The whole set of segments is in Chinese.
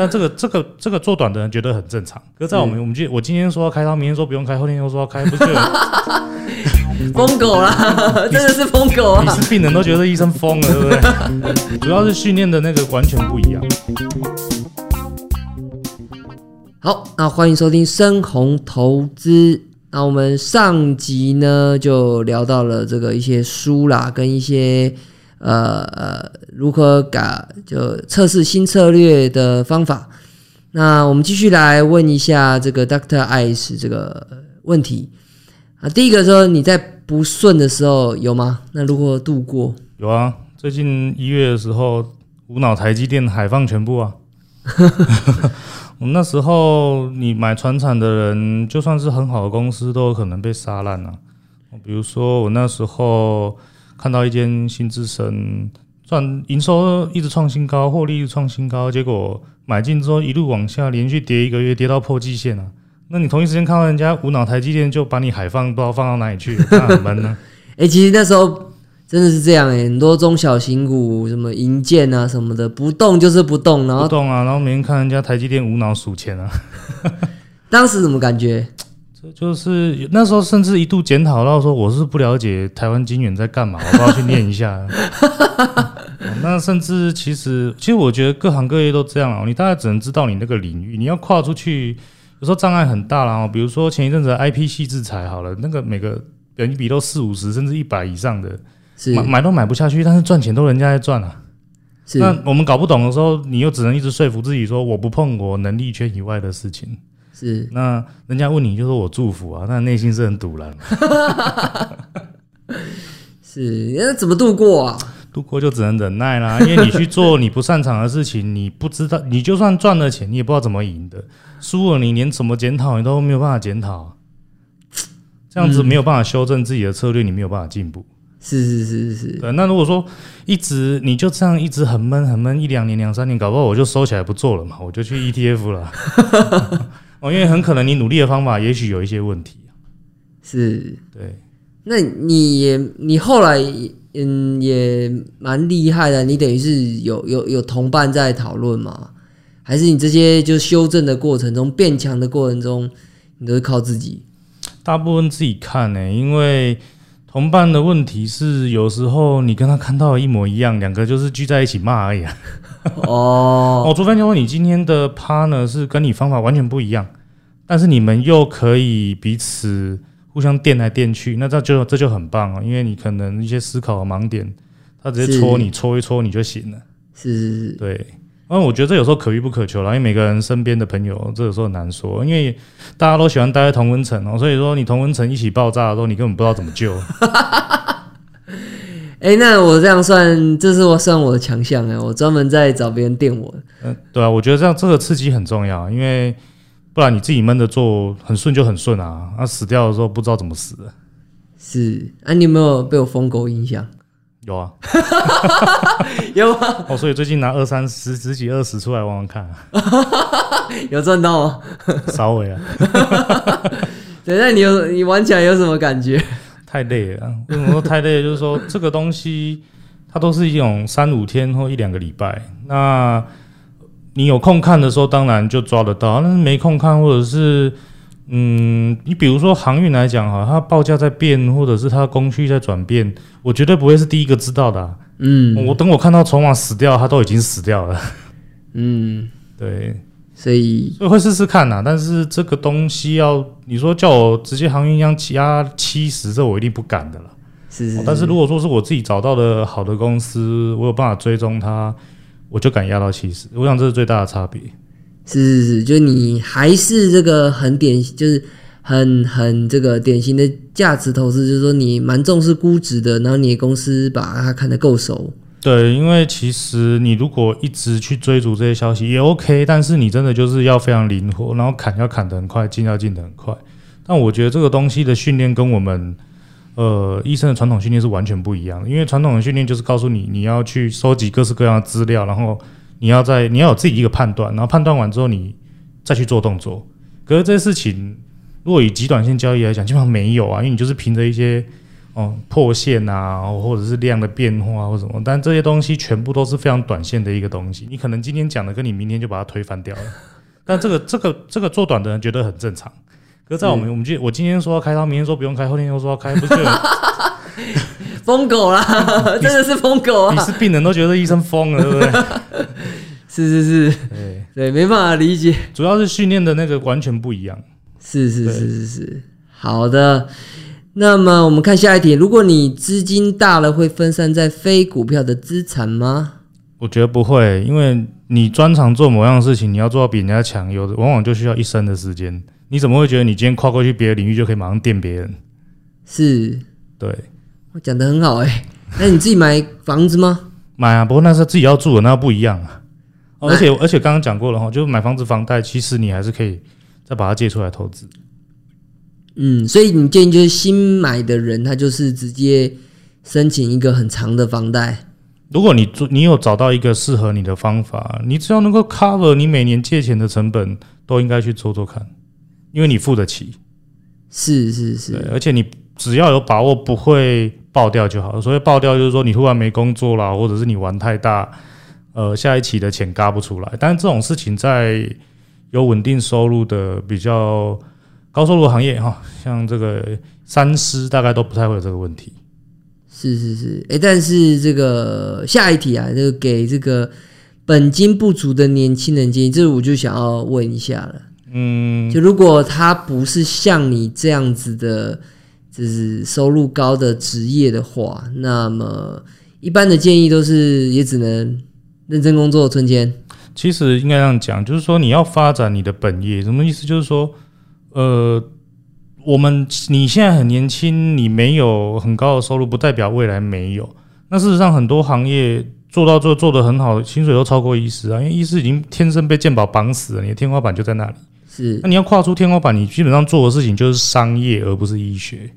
但这个这个这个做短的人觉得很正常。可是在我们我们今我今天说要开刀，明天说不用开，后天又说要开，不是就 疯狗啦，真的是疯狗啊！你是病人都觉得医生疯了，对不对？主要是训练的那个完全不一样。好，那欢迎收听深红投资。那我们上集呢就聊到了这个一些书啦，跟一些呃呃如何改就测试新策略的方法。那我们继续来问一下这个 Doctor Ice 这个问题啊。第一个说你在不顺的时候有吗？那如何度过？有啊，最近一月的时候，无脑台积电海放全部啊。我们那时候，你买船产的人，就算是很好的公司，都有可能被杀烂了。比如说，我那时候看到一间新智深赚营收一直创新高，获利创新高，结果买进之后一路往下，连续跌一个月，跌到破季线了。那你同一时间看到人家无脑台积电就把你海放不知道放到哪里去，那很闷呢。哎，其实那时候。真的是这样哎，很多中小型股，什么银建啊什么的，不动就是不动，然后不动啊，然后每天看人家台积电无脑数钱啊。当时怎么感觉？这就是那时候甚至一度检讨到说，我是不了解台湾金元在干嘛，我都要去念一下。那甚至其实，其实我觉得各行各业都这样啊，你大概只能知道你那个领域，你要跨出去，有时候障碍很大啦。比如说前一阵子 IP 系制裁好了，那个每个本比都四五十甚至一百以上的。买买都买不下去，但是赚钱都人家在赚啊。那我们搞不懂的时候，你又只能一直说服自己说我不碰我能力圈以外的事情。是，那人家问你就说我祝福啊，那内心是很堵然。是，那怎么度过啊？度过就只能忍耐啦，因为你去做你不擅长的事情，你不知道，你就算赚了钱，你也不知道怎么赢的。输了，你连怎么检讨你都没有办法检讨，这样子没有办法修正自己的策略，你没有办法进步。是是是是是，对。那如果说一直你就这样一直很闷很闷一两年两三年，搞不好我就收起来不做了嘛，我就去 ETF 了。哦，因为很可能你努力的方法也许有一些问题。是，对。那你也你后来嗯也蛮厉害的，你等于是有有有同伴在讨论嘛？还是你这些就修正的过程中变强的过程中，你都是靠自己？大部分自己看呢，因为。同伴的问题是，有时候你跟他看到一模一样，两个就是聚在一起骂而已。哦，哦，除非说你今天的 partner 是跟你方法完全不一样，但是你们又可以彼此互相垫来垫去，那这就这就很棒啊，因为你可能一些思考的盲点，他直接戳你，戳一戳你就行了。是是是，对。那我觉得这有时候可遇不可求了，因为每个人身边的朋友，这有时候很难说，因为大家都喜欢待在同温层哦，所以说你同温层一起爆炸的时候，你根本不知道怎么救。哎，那我这样算，这是我算我的强项哎，我专门在找别人电我。嗯，对啊，我觉得这样这个刺激很重要，因为不然你自己闷着做很顺就很顺啊，那死掉的时候不知道怎么死的。是啊，你有没有被我疯狗影响？有啊，有啊。哦，所以最近拿二三十、十几、二十出来玩玩看，有赚到吗？稍微啊。等下你有你玩起来有什么感觉？太累了。为什么说太累？就是说这个东西它都是一种三五天或一两个礼拜。那你有空看的时候，当然就抓得到；但是没空看，或者是。嗯，你比如说航运来讲哈，它报价在变，或者是它工序在转变，我绝对不会是第一个知道的。嗯，我等我看到筹码死掉，它都已经死掉了。嗯，对，所以所以会试试看呐。但是这个东西要你说叫我直接航运一样压七十，这我一定不敢的了。是，但是如果说是我自己找到的好的公司，我有办法追踪它，我就敢压到七十。我想这是最大的差别。是是是，就你还是这个很典型，就是很很这个典型的价值投资，就是说你蛮重视估值的，然后你的公司把它看得够熟。对，因为其实你如果一直去追逐这些消息也 OK，但是你真的就是要非常灵活，然后砍要砍得很快，进要进得很快。但我觉得这个东西的训练跟我们呃医生的传统训练是完全不一样的，因为传统的训练就是告诉你你要去收集各式各样的资料，然后。你要在你要有自己一个判断，然后判断完之后你再去做动作。可是这些事情，如果以极短线交易来讲，基本上没有啊，因为你就是凭着一些哦破线啊，或者是量的变化或什么，但这些东西全部都是非常短线的一个东西。你可能今天讲的，跟你明天就把它推翻掉了。但这个这个这个做短的人觉得很正常。可是在我们我们就我今天说要开刀，明天说不用开，后天又说要开，不是就 疯狗啦，真的是疯狗啊！你是病人都觉得医生疯了，对不对？是是是，对，对，没办法理解。主要是训练的那个完全不一样。是是是是是，好的。那么我们看下一题，如果你资金大了，会分散在非股票的资产吗？我觉得不会，因为你专长做某样事情，你要做到比人家强，有的往往就需要一生的时间。你怎么会觉得你今天跨过去别的领域就可以马上电别人？是，对，我讲的很好哎、那你自己买房子吗？买啊，不过那是自己要住的，那不一样啊。哦而且而且刚刚讲过了哈，就是买房子房贷，其实你还是可以再把它借出来投资。嗯，所以你建议就是新买的人，他就是直接申请一个很长的房贷。如果你做，你有找到一个适合你的方法，你只要能够 cover 你每年借钱的成本，都应该去做做看，因为你付得起。是是，是，而且你只要有把握不会爆掉就好了。所谓爆掉，就是说你突然没工作了，或者是你玩太大，呃，下一期的钱嘎不出来。但是这种事情在有稳定收入的比较高收入行业哈，像这个三师大概都不太会有这个问题。是是是，哎、但是这个下一题啊，就给这个本金不足的年轻人建议，这个我就想要问一下了。嗯，就如果他不是像你这样子的，就是收入高的职业的话，那么一般的建议都是也只能认真工作存钱。其实应该这样讲，就是说你要发展你的本业，什么意思？就是说，呃，我们你现在很年轻，你没有很高的收入，不代表未来没有。那事实上，很多行业做到做做得很好，薪水都超过医师啊，因为医师已经天生被健保绑死了，你的天花板就在那里。是那你要跨出天花板，你基本上做的事情就是商业，而不是医学。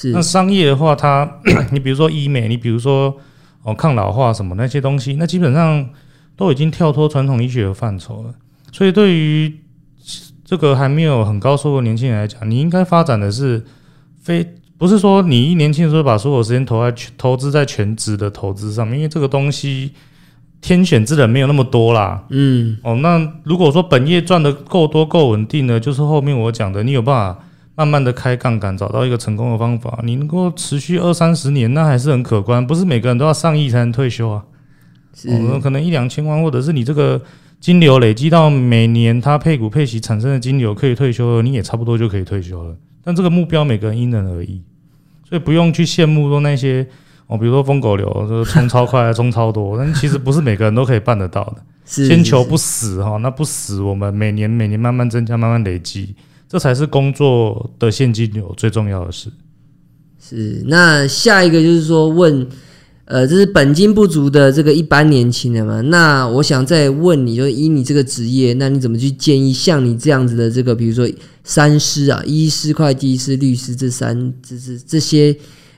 是那商业的话，它 你比如说医美，你比如说哦抗老化什么那些东西，那基本上都已经跳脱传统医学的范畴了。所以对于这个还没有很高收入的年轻人来讲，你应该发展的是非不是说你一年轻的时候把所有时间投在全投资在全职的投资上面，因为这个东西天选之人没有那么多啦。嗯哦，那如果说本业赚的够多够稳定呢，就是后面我讲的，你有办法慢慢的开杠杆，找到一个成功的方法，你能够持续二三十年，那还是很可观。不是每个人都要上亿才能退休啊，是哦，可能一两千万，或者是你这个金流累积到每年它配股配息产生的金流可以退休了，你也差不多就可以退休了。但这个目标每个人因人而异，所以不用去羡慕说那些哦，比如说疯狗流，就是冲超快、冲超多，但其实不是每个人都可以办得到的。先求不死哈，那不死，我们每年每年慢慢增加，慢慢累积，这才是工作的现金流最重要的事。是，那下一个就是说问，呃，这是本金不足的这个一般年轻人嘛？那我想再问你，就以你这个职业，那你怎么去建议像你这样子的这个，比如说三师啊，医师、会计师、律师这三，这是这些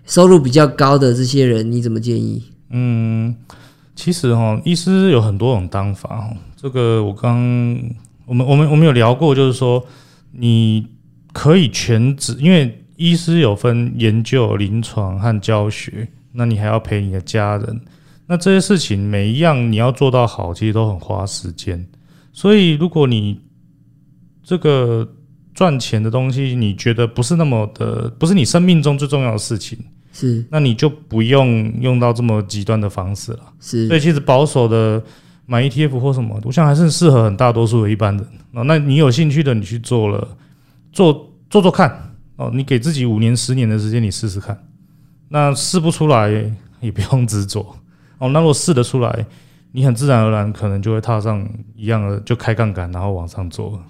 收入比较高的这些人，你怎么建议？嗯，其实哈，医师有很多种当法哈。这个我刚我们我们我们有聊过，就是说你可以全职，因为医师有分研究、临床和教学，那你还要陪你的家人，那这些事情每一样你要做到好，其实都很花时间。所以如果你这个赚钱的东西，你觉得不是那么的，不是你生命中最重要的事情，是那你就不用用到这么极端的方式了。是所以其实保守的买 ETF 或什么，我想还是适合很大多数的一般人。哦，那你有兴趣的，你去做了，做做做看哦，你给自己五年、十年的时间，你试试看。那试不出来也不用执着哦。那如果试得出来，你很自然而然可能就会踏上一样的，就开杠杆，然后往上做。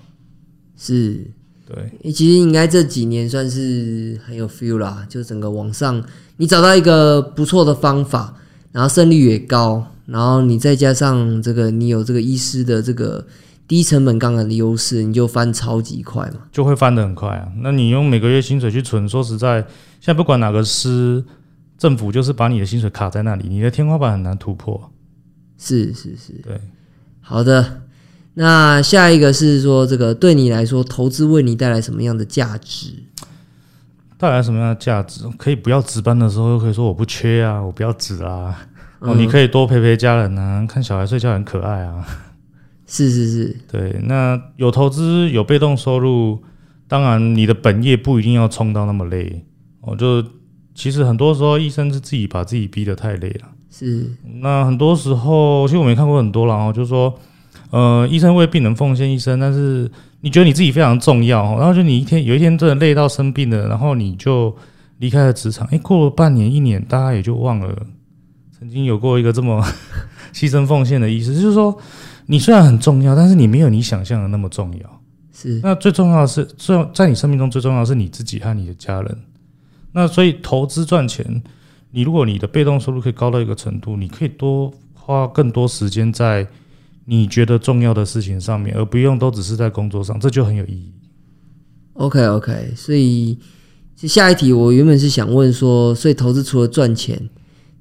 是，对，其实应该这几年算是很有 feel 啦，就整个往上你找到一个不错的方法，然后胜率也高，然后你再加上这个你有这个医师的这个低成本杠杆的优势，你就翻超级快嘛。就会翻得很快啊。那你用每个月薪水去存，说实在，现在不管哪个师，政府就是把你的薪水卡在那里，你的天花板很难突破。是是是，对，好的。那下一个是说，这个对你来说，投资为你带来什么样的价值？带来什么样的价值？可以不要值班的时候，又可以说我不缺啊，我不要值啊。哦，你可以多陪陪家人啊，看小孩睡觉很可爱啊。是是是，对。那有投资有被动收入，当然你的本业不一定要冲到那么累。哦就其实很多时候医生是自己把自己逼得太累了。是。那很多时候，其实我没看过很多了哦，就是说，呃，医生为病人奉献一生，但是你觉得你自己非常重要，然后就你一天有一天真的累到生病了，然后你就离开了职场。哎，过了半年一年，大家也就忘了。曾经有过一个这么 牺牲奉献的意思，就是说，你虽然很重要，但是你没有你想象的那么重要。是，那最重要的是，最在你生命中最重要的是你自己和你的家人。那所以投资赚钱，你如果你的被动收入可以高到一个程度，你可以多花更多时间在你觉得重要的事情上面，而不用都只是在工作上，这就很有意义。OK OK，所以下一题我原本是想问说，所以投资除了赚钱。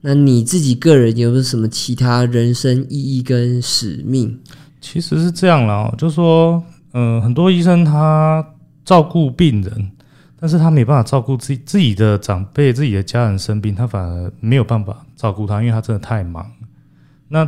那你自己个人有没有什么其他人生意义跟使命？其实是这样了，就是说，嗯，很多医生他照顾病人，但是他没办法照顾自己自己的长辈、自己的家人生病，他反而没有办法照顾他，因为他真的太忙。那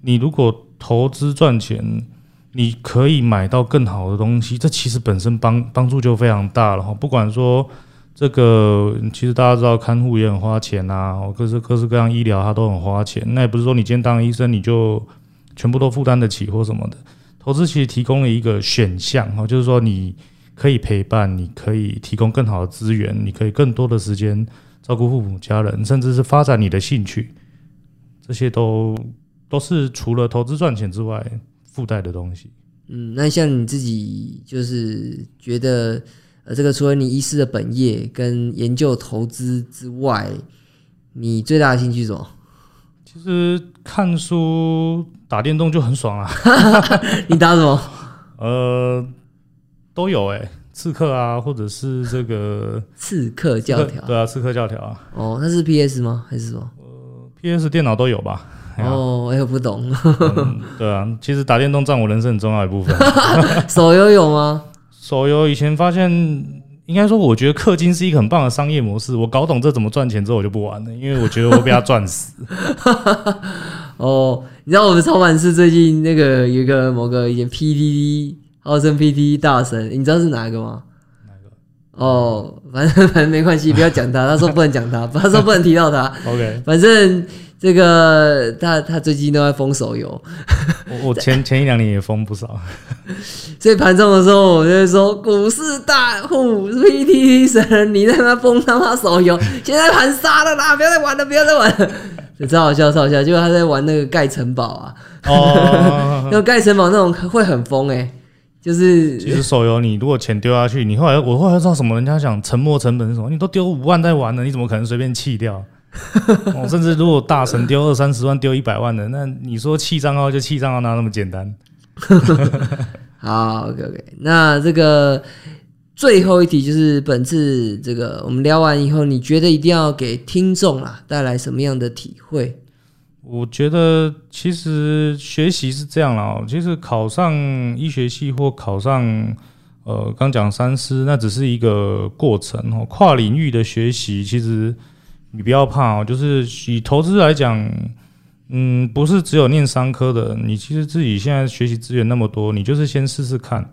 你如果投资赚钱，你可以买到更好的东西，这其实本身帮帮助就非常大了哈。不管说。这个其实大家知道，看护也很花钱呐，各式各式各样医疗它都很花钱。那也不是说你今天当医生你就全部都负担得起或什么的。投资其实提供了一个选项哈，就是说你可以陪伴，你可以提供更好的资源，你可以更多的时间照顾父母家人，甚至是发展你的兴趣。这些都都是除了投资赚钱之外附带的东西。嗯，那像你自己就是觉得。呃，这个除了你医师的本业跟研究投资之外，你最大的兴趣是什么？其实看书、打电动就很爽啊。你打什么？呃，都有哎，刺客啊，或者是这个 刺客教条。对啊，刺客教条啊。哦，那是 PS 吗？还是什么？呃，PS 电脑都有吧。哦，我也不懂。对啊，其实打电动占我人生很重要一部分。手游有吗？手游以前发现，应该说，我觉得氪金是一个很棒的商业模式。我搞懂这怎么赚钱之后，我就不玩了，因为我觉得我被他赚死。哦，你知道我们超凡是最近那个有一个某个以前 PDD 号称 PDD 大神，你知道是哪一个吗？哪个？哦，反正反正没关系，不要讲他。他说不能讲他，他说不能提到他。OK，反正。这个他他最近都在封手游，我我前 前一两年也封不少，所以盘中的时候我就说股市大户 PTT 神，你在那封他妈手游，现在盘杀了啦，不要再玩了，不要再玩了，超好笑超好笑，结果他在玩那个盖城堡啊，哦，那盖城堡那种会很疯哎，就是其实手游你如果钱丢下去，你后来我后来知道什么，人家讲沉没成本是什么，你都丢五万在玩了，你怎么可能随便弃掉？哦，甚至如果大神丢二三十万，丢一百万的，那你说弃账号就弃账号，哪那么简单？好，OK OK。那这个最后一题就是本次这个我们聊完以后，你觉得一定要给听众啊带来什么样的体会？我觉得其实学习是这样了，其实考上医学系或考上呃刚讲三师，那只是一个过程哦。跨领域的学习其实。你不要怕哦，就是以投资来讲，嗯，不是只有念商科的，你其实自己现在学习资源那么多，你就是先试试看。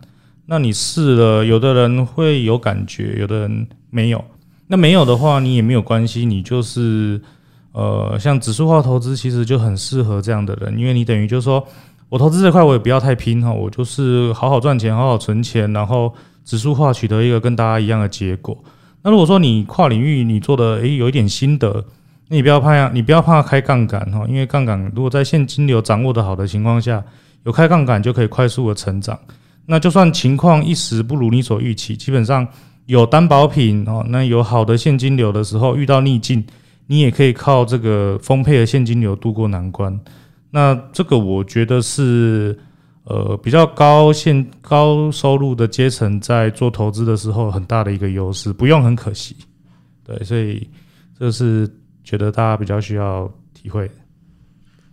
那你试了，有的人会有感觉，有的人没有。那没有的话，你也没有关系，你就是呃，像指数化投资，其实就很适合这样的人，因为你等于就是说我投资这块我也不要太拼哈，我就是好好赚钱，好好存钱，然后指数化取得一个跟大家一样的结果。那如果说你跨领域你做的诶有一点心得，那你不要怕呀，你不要怕开杠杆哈，因为杠杆如果在现金流掌握的好的情况下，有开杠杆就可以快速的成长。那就算情况一时不如你所预期，基本上有担保品哦，那有好的现金流的时候，遇到逆境，你也可以靠这个丰沛的现金流度过难关。那这个我觉得是。呃，比较高现高收入的阶层在做投资的时候，很大的一个优势，不用很可惜。对，所以这是觉得大家比较需要体会。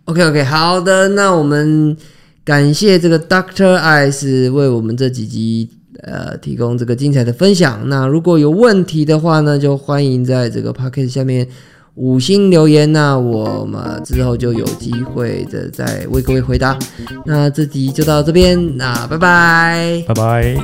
OK OK，好的，那我们感谢这个 Doctor Eyes 为我们这几集呃提供这个精彩的分享。那如果有问题的话呢，就欢迎在这个 p o c k e t 下面五星留言。那我们之后就有机会的再为各位回答。那这集就到这边，那拜拜，拜拜。